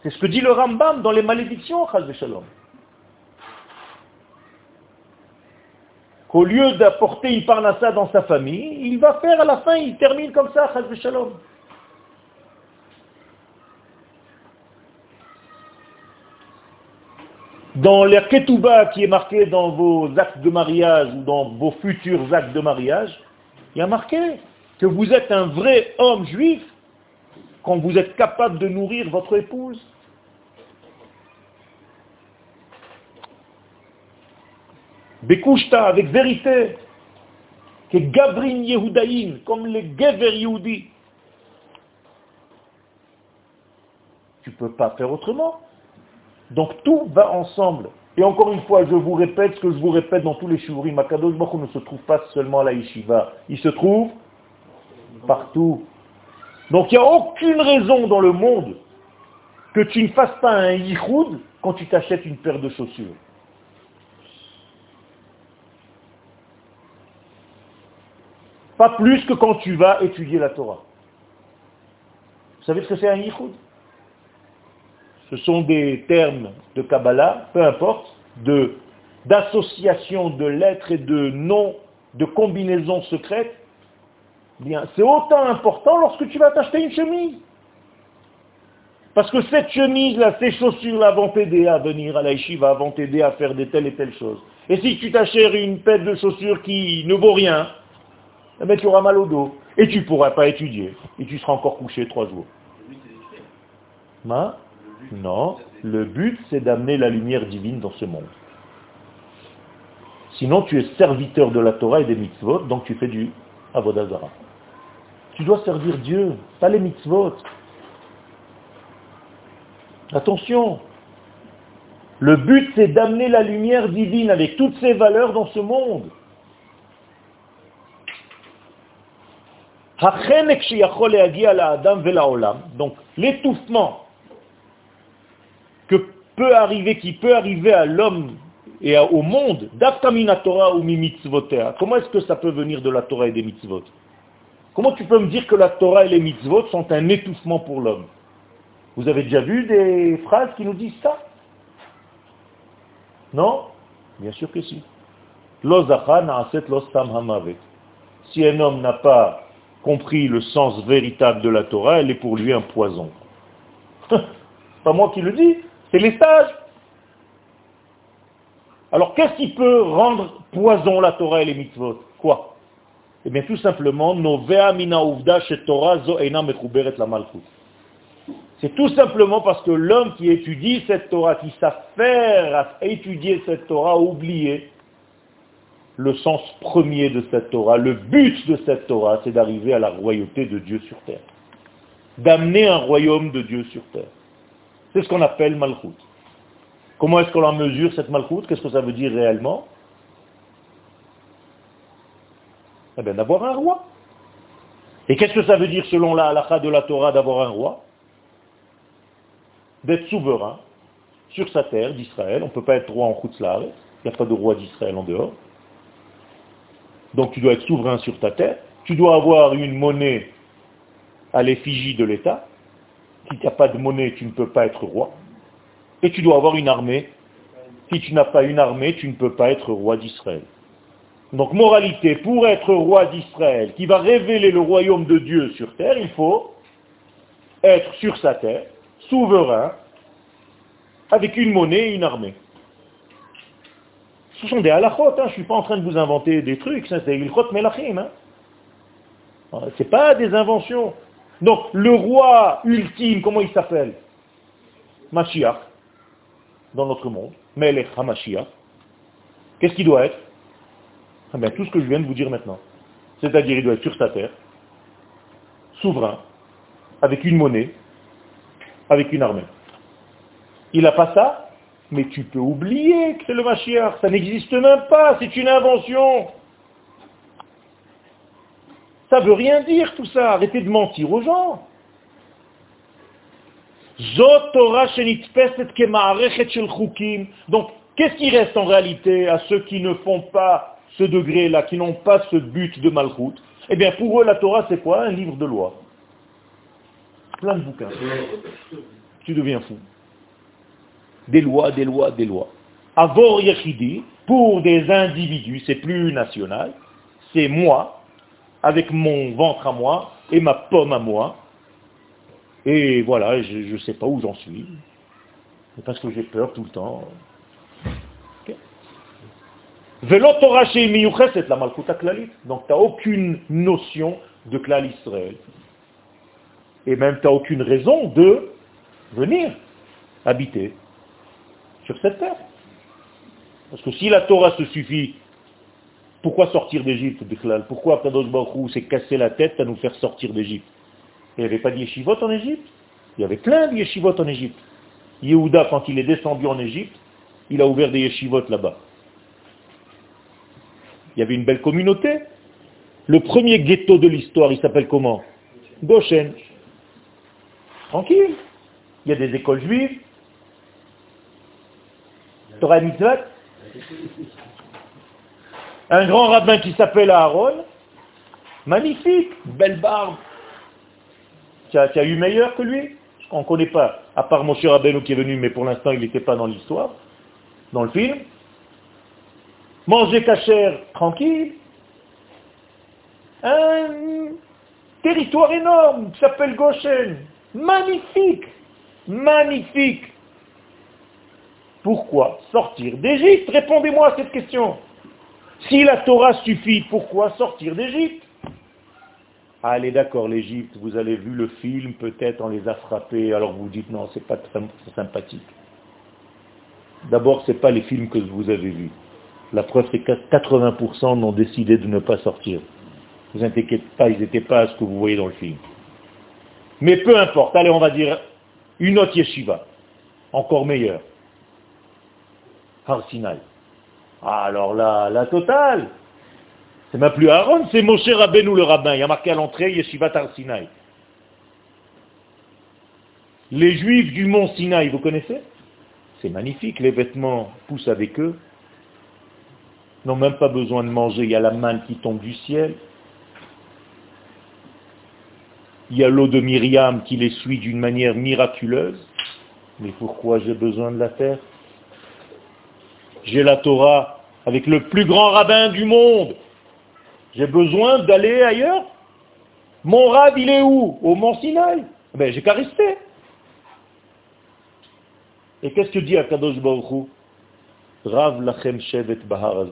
C'est ce que dit le Rambam dans les malédictions, Shalom. Qu'au lieu d'apporter une parnassa dans sa famille, il va faire à la fin, il termine comme ça, chaz shalom. Dans la ketouba qui est marqué dans vos actes de mariage ou dans vos futurs actes de mariage, il y a marqué que vous êtes un vrai homme juif quand vous êtes capable de nourrir votre épouse. Bekushta, avec vérité, que Gavrin Yehudaïn, comme les Gever Yehudi. Tu ne peux pas faire autrement. Donc tout va ensemble. Et encore une fois, je vous répète ce que je vous répète dans tous les shurim. Makadosh Baruch ne se trouve pas seulement à la. Il se trouve partout. Donc il n'y a aucune raison dans le monde que tu ne fasses pas un yichud quand tu t'achètes une paire de chaussures. Pas plus que quand tu vas étudier la Torah. Vous savez ce que c'est un yichud? Ce sont des termes de Kabbalah, peu importe, d'association de lettres et de noms, de combinaisons secrètes. Bien, c'est autant important lorsque tu vas t'acheter une chemise. Parce que cette chemise-là, ces chaussures-là vont t'aider à venir à la vont t'aider à faire des telles et telles choses. Et si tu t'achètes une paire de chaussures qui ne vaut rien, eh ben, tu auras mal au dos. Et tu ne pourras pas étudier. Et tu seras encore couché trois jours. non, le but c'est d'amener la lumière divine dans ce monde. Sinon tu es serviteur de la Torah et des mitzvot, donc tu fais du avodazara. Tu dois servir Dieu, pas les mitzvot. Attention, le but c'est d'amener la lumière divine avec toutes ses valeurs dans ce monde. Donc, l'étouffement qui peut arriver à l'homme et au monde, Torah ou comment est-ce que ça peut venir de la Torah et des mitzvot? Comment tu peux me dire que la Torah et les mitzvot sont un étouffement pour l'homme? Vous avez déjà vu des phrases qui nous disent ça? Non? Bien sûr que si. Si un homme n'a pas compris le sens véritable de la Torah, elle est pour lui un poison. <laughs> pas moi qui le dis, c'est les sages. Alors qu'est-ce qui peut rendre poison la Torah et les mitzvot? Quoi? Eh bien tout simplement, Torah zo la malchut. C'est tout simplement parce que l'homme qui étudie cette Torah, qui s'affaire à étudier cette Torah, a oublié le sens premier de cette Torah, le but de cette Torah, c'est d'arriver à la royauté de Dieu sur terre. D'amener un royaume de Dieu sur terre. C'est ce qu'on appelle Malchut. Comment est-ce qu'on en mesure cette Malchut? Qu'est-ce que ça veut dire réellement? Eh bien, d'avoir un roi. Et qu'est-ce que ça veut dire selon la halakha de la Torah d'avoir un roi? D'être souverain sur sa terre d'Israël. On ne peut pas être roi en Chutzlar. Il n'y a pas de roi d'Israël en dehors. Donc tu dois être souverain sur ta terre. Tu dois avoir une monnaie à l'effigie de l'État. Si tu n'as pas de monnaie, tu ne peux pas être roi. Et tu dois avoir une armée. Si tu n'as pas une armée, tu ne peux pas être roi d'Israël. Donc moralité, pour être roi d'Israël, qui va révéler le royaume de Dieu sur terre, il faut être sur sa terre, souverain, avec une monnaie et une armée. Ce sont des halachot, hein. je ne suis pas en train de vous inventer des trucs, c'est des ilchot melachim. Hein. Ce n'est pas des inventions. Donc le roi ultime, comment il s'appelle? Mashiach, dans notre monde. Melech HaMashiach. Qu'est-ce qu'il doit être? Ah ben, Tout ce que je viens de vous dire maintenant. C'est-à-dire il doit être sur sa terre, souverain, avec une monnaie, avec une armée. Il n'a pas ça, mais tu peux oublier que c'est le Mashiach. Ça n'existe même pas. C'est une invention. Ça veut rien dire tout ça. Arrêtez de mentir aux gens. Donc, qu'est-ce qui reste en réalité à ceux qui ne font pas ce degré-là, qui n'ont pas ce but de Malchut? Eh bien, pour eux, la Torah, c'est quoi? Un livre de loi. Plein de bouquins. Tu deviens fou des lois, des lois, des lois. Avor Yechidi, pour des individus, c'est plus national, c'est moi, avec mon ventre à moi et ma pomme à moi. Et voilà, je ne sais pas où j'en suis. Parce que j'ai peur tout le temps. c'est. Donc tu n'as aucune notion de klal Israël. Et même tu n'as aucune raison de venir habiter sur cette terre. Parce que si la Torah se suffit, pourquoi sortir d'Égypte, Pourquoi Kadosh Baruch s'est cassé la tête à nous faire sortir d'Égypte? Il n'y avait pas de en Égypte Il y avait plein de yeshivot en Égypte. Yehuda, quand il est descendu en Égypte, il a ouvert des yeshivot là-bas. Il y avait une belle communauté. Le premier ghetto de l'histoire, il s'appelle comment? Goshen. Tranquille. Il y a des écoles juives, Un grand rabbin qui s'appelle Aaron. Magnifique, belle barbe. Tu as, eu meilleur que lui On ne connaît pas, à part mon cher qui est venu, mais pour l'instant il n'était pas dans l'histoire, dans le film. Manger cachère tranquille. Un territoire énorme qui s'appelle Goshen. Magnifique, magnifique. Pourquoi sortir d'Égypte? Répondez-moi à cette question. Si la Torah suffit, pourquoi sortir d'Égypte? Allez, d'accord, l'Égypte, vous avez vu le film, peut-être on les a frappés, alors vous dites non, c'est pas très sympathique. D'abord, ce n'est pas les films que vous avez vus. La preuve, c'est que 80% n'ont décidé de ne pas sortir. Ne vous inquiétez pas, ils n'étaient pas à ce que vous voyez dans le film. Mais peu importe, allez, on va dire une autre yeshiva, encore meilleure. Har Ah, alors là, la totale. C'est même plus Aaron, c'est Moshe Rabbeinu le rabbin. Il y a marqué à l'entrée Yeshivat Har Les juifs du mont Sinaï, vous connaissez? C'est magnifique, les vêtements poussent avec eux. Ils n'ont même pas besoin de manger, il y a la manne qui tombe du ciel. Il y a l'eau de Myriam qui les suit d'une manière miraculeuse. Mais pourquoi j'ai besoin de la terre? J'ai la Torah avec le plus grand rabbin du monde. J'ai besoin d'aller ailleurs Mon rab, il est où? Au Mont Sinaï. Ben, j'ai qu'à rester. Et qu'est-ce que dit Akadosh Baruch Rav lachem shevet bahar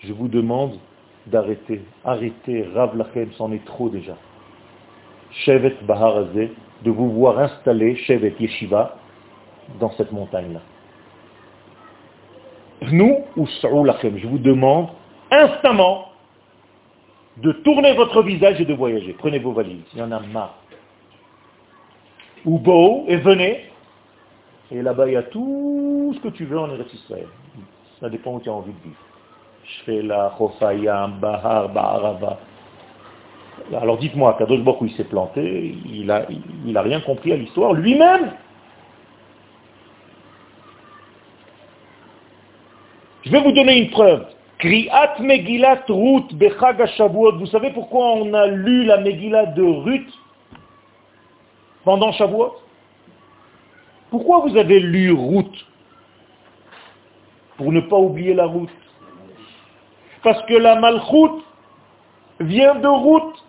Je vous demande d'arrêter. Arrêtez, Rav lachem, c'en est trop déjà. Shevet bahar de vous voir installé, Shevet Yeshiva, dans cette montagne-là. Nous, ou je vous demande instamment de tourner votre visage et de voyager. Prenez vos valises, il y en a marre. Ou beau, et venez, et là-bas, il y a tout ce que tu veux en Eretz Israël. Ça dépend où tu as envie de vivre. Chofayam, Bahar, Baharava. Alors dites-moi, Kadosh Baruch il s'est planté, il n'a il, a rien compris à l'histoire lui-même. Je vais vous donner une preuve. Kriat Megillat Ruth Bechag Vous savez pourquoi on a lu la Megillah de Ruth pendant Shavuot? Pourquoi vous avez lu route Pour ne pas oublier la route. Parce que la malchoute vient de route.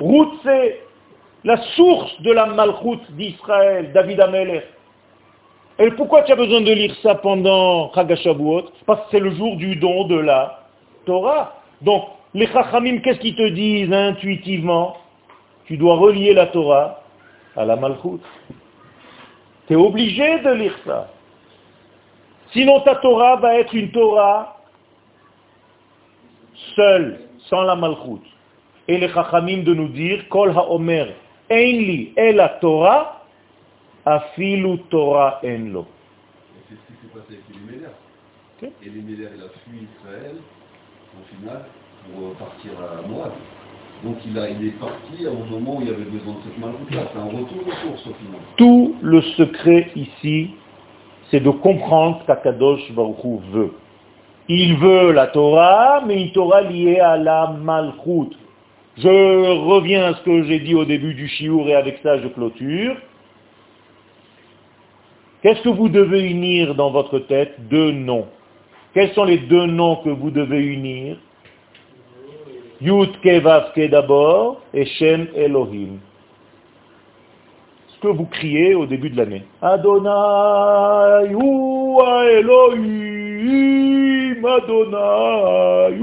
Route, c'est la source de la malchoute d'Israël, David Ameler. Et pourquoi tu as besoin de lire ça pendant Chagashabuot Parce que c'est le jour du don de la Torah. Donc, les Chachamim, qu'est-ce qu'ils te disent intuitivement? Tu dois relier la Torah à la malchoute. Tu es obligé de lire ça. Sinon ta Torah va être une Torah seule, sans la malchoute. Et les chachamim de nous dire, Kol ha'omer, Einli la Torah, afilu Torah enlo. C'est ce qui s'est passé avec Elimelech. Okay. Elimelech, il a fui Israël, au final, pour partir à Moab. Donc il, a, il est parti au moment où il y avait besoin de cette malroute-là. C'est un retour aux sources au final. Tout le secret ici, c'est de comprendre qu'Akadosh Baruch veut. Il veut la Torah, mais une Torah liée à la malchoute. Je reviens à ce que j'ai dit au début du chiour et avec ça je clôture. Qu'est-ce que vous devez unir dans votre tête? Deux noms. Quels sont les deux noms que vous devez unir? Yud Ke d'abord et Shem Elohim. Ce que vous criez au début de l'année. Adonai Elohim, Adonai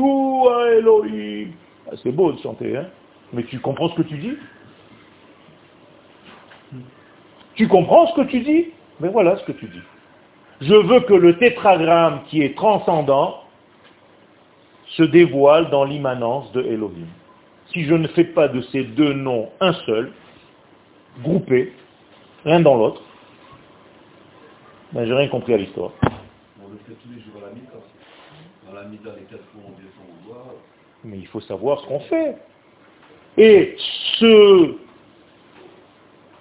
Elohim. Ah, c'est beau de chanter, hein Mais tu comprends ce que tu dis? Tu comprends ce que tu dis? Mais voilà ce que tu dis. Je veux que le tétragramme qui est transcendant se dévoile dans l'immanence de Elohim. Si je ne fais pas de ces deux noms un seul, groupés, l'un dans l'autre, ben, j'ai rien compris à l'histoire. Mais il faut savoir ce qu'on fait. Et ce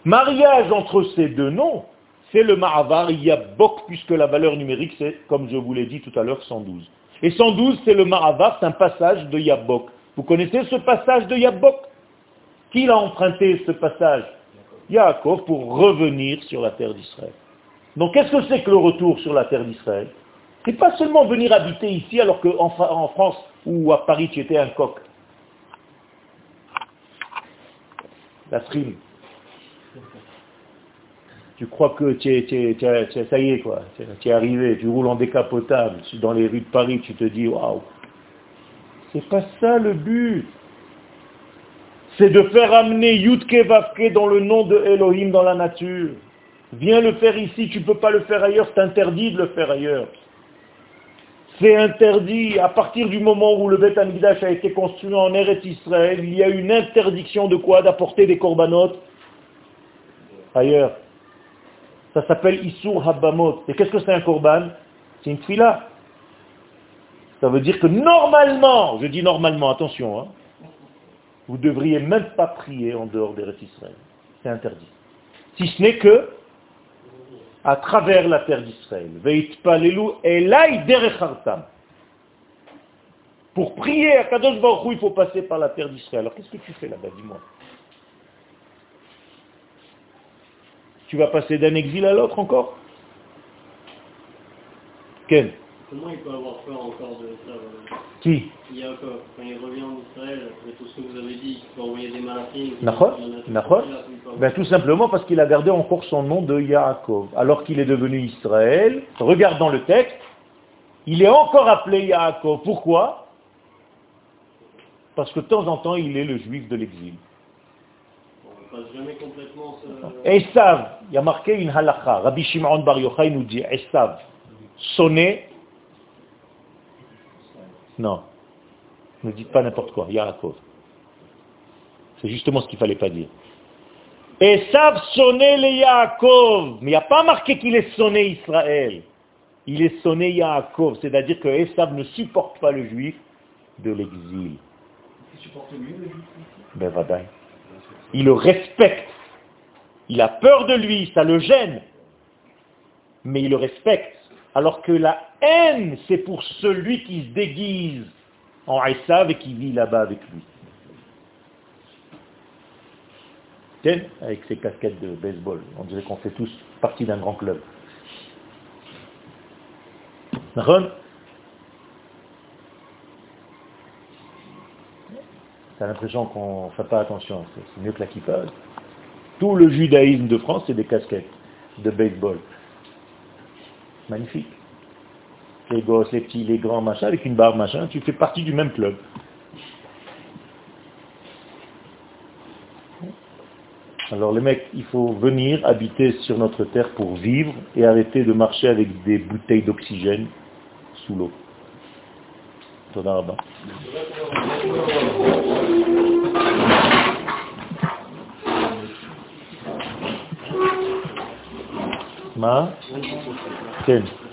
mariage entre ces deux noms, c'est le Ma'avar Yabok, puisque la valeur numérique, c'est, comme je vous l'ai dit tout à l'heure, 112. Et 112, c'est le Maravar, c'est un passage de Yabok. Vous connaissez ce passage de Yabok? Qui l'a emprunté ce passage? Yaakov pour revenir sur la terre d'Israël. Donc qu'est-ce que c'est que le retour sur la terre d'Israël? C'est pas seulement venir habiter ici alors qu'en en France ou à Paris tu étais un coq. La frime. Tu crois que tu es, ça y est, quoi. Tu es arrivé, tu roules en décapotable dans les rues de Paris, tu te dis, waouh. C'est pas ça le but. C'est de faire amener Yudke Vavke dans le nom de Elohim dans la nature. Viens le faire ici, tu ne peux pas le faire ailleurs, c'est interdit de le faire ailleurs. C'est interdit. À partir du moment où le Beth Amikdash a été construit en Eretz Israël, il y a une interdiction de quoi? D'apporter des corbanotes ailleurs. Ça s'appelle Isur Habamot. Et qu'est-ce que c'est un korban? C'est une fila. Ça veut dire que normalement, je dis normalement, attention, hein, vous devriez même pas prier en dehors des Israël. C'est interdit. Si ce n'est que à travers la terre d'Israël. Pour prier à Kadosh Baruch il faut passer par la terre d'Israël. Alors qu'est-ce que tu fais là-bas, dis-moi Tu vas passer d'un exil à l'autre encore? Quel Comment il peut avoir peur encore de ça voilà Qui? Yaakov, quand il revient en Israël, après tout ce que vous avez dit, qu'il peut envoyer des malachim, ben, Tout simplement parce qu'il a gardé encore son nom de Yaakov. Alors qu'il est devenu Israël, regardons le texte, il est encore appelé Yaakov. Pourquoi? Parce que de temps en temps, il est le juif de l'exil. On ne passe jamais complètement ce... Esav, il y a marqué une halakha. Rabbi Shimon Bar Yochai nous dit Esav, sonné. Non, ne dites pas n'importe quoi, Yaakov. C'est justement ce qu'il ne fallait pas dire. Esav sonné les Yaakov. Mais il n'y a pas marqué qu'il est sonné Israël. Il est sonné Yaakov. C'est-à-dire que Esav ne supporte pas le juif de l'exil. Il supporte lui, le juif Ben, vadaï. Il le respecte. Il a peur de lui, ça le gêne. Mais il le respecte. Alors que la haine, c'est pour celui qui se déguise en Esav et qui vit là-bas avec lui. Avec ses casquettes de baseball. On dirait qu'on fait tous partie d'un grand club. T'as l'impression qu'on ne fait pas attention. C'est mieux que la kippa. Tout le judaïsme de France, c'est des casquettes de baseball. Magnifique. Les gosses, les petits, les grands, machin, avec une barbe, machin, tu fais partie du même club. Alors les mecs, il faut venir habiter sur notre terre pour vivre et arrêter de marcher avec des bouteilles d'oxygène sous l'eau. Ma? Ken.